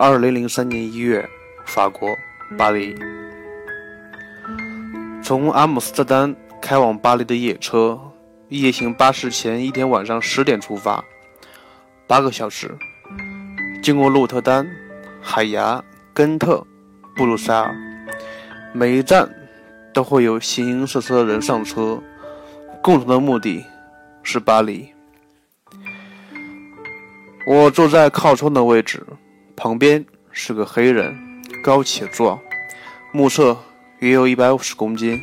二零零三年一月，法国巴黎。从阿姆斯特丹开往巴黎的夜车，夜行巴士前一天晚上十点出发，八个小时，经过鹿特丹、海牙、根特、布鲁塞尔，每一站都会有形形色色的人上车，共同的目的是巴黎。我坐在靠窗的位置，旁边是个黑人，高且壮，目测。约有一百五十公斤，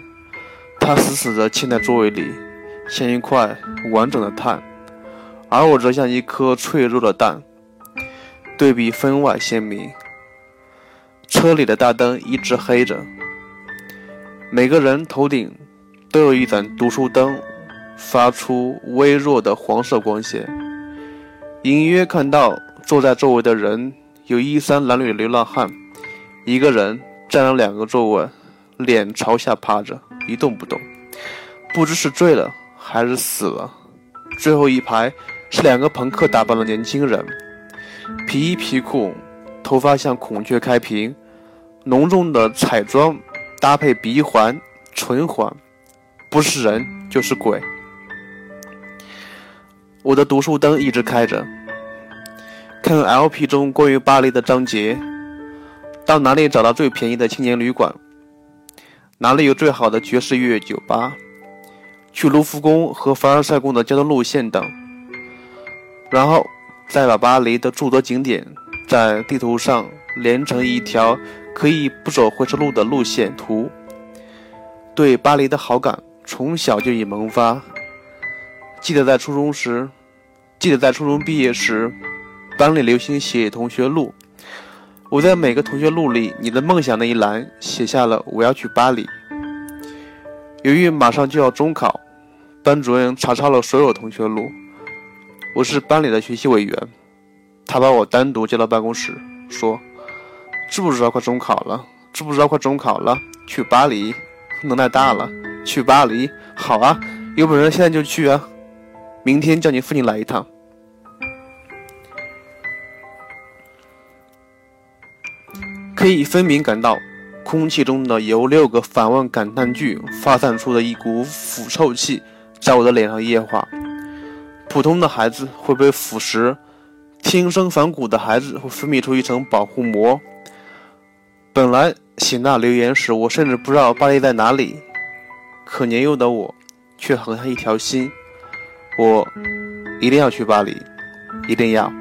他死死地嵌在座位里，像一块完整的碳，而我则像一颗脆弱的蛋，对比分外鲜明。车里的大灯一直黑着，每个人头顶都有一盏读书灯，发出微弱的黄色光线。隐约看到坐在周围的人有衣衫褴褛的流浪汉，一个人占了两个座位。脸朝下趴着，一动不动，不知是醉了还是死了。最后一排是两个朋克打扮的年轻人，皮衣皮裤，头发像孔雀开屏，浓重的彩妆搭配鼻环、唇环，不是人就是鬼。我的读书灯一直开着，看 LP 中关于巴黎的章节，到哪里找到最便宜的青年旅馆。哪里有最好的爵士乐酒吧？去卢浮宫和凡尔赛宫的交通路线等，然后再把巴黎的诸多景点在地图上连成一条可以不走回头路的路线图。对巴黎的好感从小就已萌发。记得在初中时，记得在初中毕业时，班里流行写同学录。我在每个同学录里，你的梦想那一栏写下了我要去巴黎。由于马上就要中考，班主任查抄了所有同学录。我是班里的学习委员，他把我单独叫到办公室，说：“知不知道快中考了？知不知道快中考了？去巴黎，能耐大了。去巴黎，好啊，有本事现在就去啊！明天叫你父亲来一趟。”可以分明感到，空气中的由六个反问感叹句发散出的一股腐臭气，在我的脸上液化。普通的孩子会被腐蚀，天生反骨的孩子会分泌出一层保护膜。本来写那留言时，我甚至不知道巴黎在哪里，可年幼的我却横下一条心：我一定要去巴黎，一定要。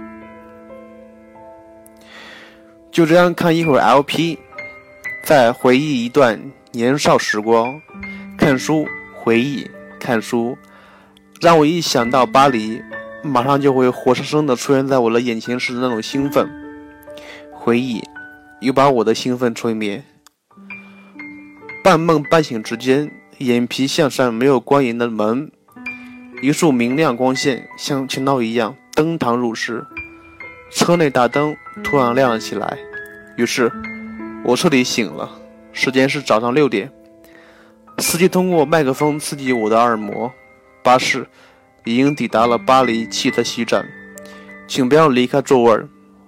就这样看一会儿 LP，再回忆一段年少时光，看书回忆看书，让我一想到巴黎，马上就会活生生的出现在我的眼前时的那种兴奋。回忆又把我的兴奋吹灭。半梦半醒之间，眼皮向上没有关严的门，一束明亮光线像强盗一样登堂入室。车内大灯突然亮了起来，于是我彻底醒了。时间是早上六点。司机通过麦克风刺激我的耳膜。巴士已经抵达了巴黎汽车西站，请不要离开座位。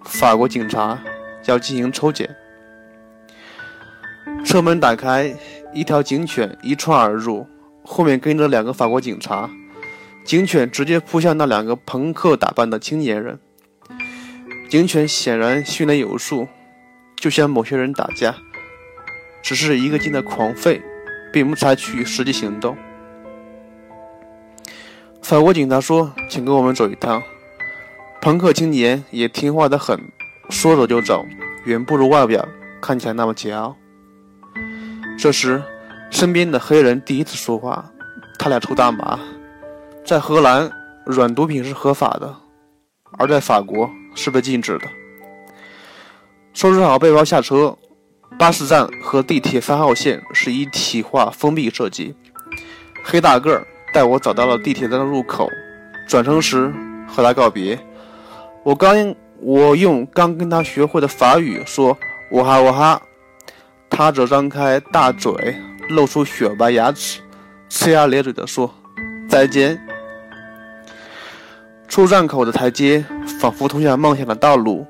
法国警察要进行抽检。车门打开，一条警犬一窜而入，后面跟着两个法国警察。警犬直接扑向那两个朋克打扮的青年人。警犬显然训练有素，就像某些人打架，只是一个劲的狂吠，并不采取实际行动。法国警察说：“请跟我们走一趟。”朋克青年也听话的很，说走就走，远不如外表看起来那么桀骜。这时，身边的黑人第一次说话：“他俩抽大麻，在荷兰，软毒品是合法的，而在法国。”是被禁止的。收拾好背包下车，巴士站和地铁三号线是一体化封闭设计。黑大个儿带我找到了地铁站的入口，转乘时和他告别。我刚我用刚跟他学会的法语说“我哈我哈”，他则张开大嘴，露出雪白牙齿，呲牙咧嘴地说：“再见。”出站口的台阶仿佛通向梦想的道路，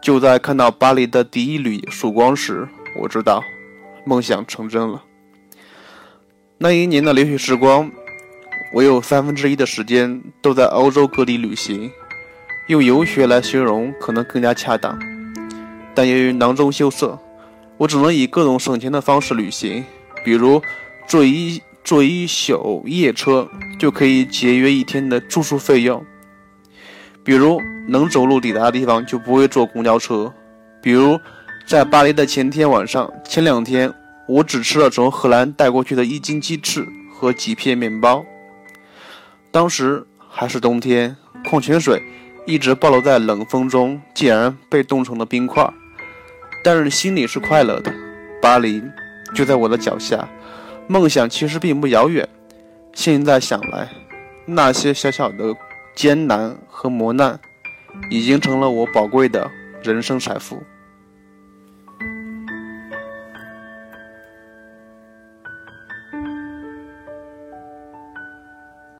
就在看到巴黎的第一缕曙光时，我知道梦想成真了。那一年的留学时光，我有三分之一的时间都在欧洲各地旅行，用游学来形容可能更加恰当。但由于囊中羞涩，我只能以各种省钱的方式旅行，比如坐一坐一宿夜车就可以节约一天的住宿费用；比如能走路抵达的地方就不会坐公交车；比如在巴黎的前天晚上，前两天我只吃了从荷兰带过去的一斤鸡翅和几片面包。当时还是冬天，矿泉水一直暴露在冷风中，竟然被冻成了冰块。但是心里是快乐的，巴黎就在我的脚下，梦想其实并不遥远。现在想来，那些小小的艰难和磨难，已经成了我宝贵的人生财富。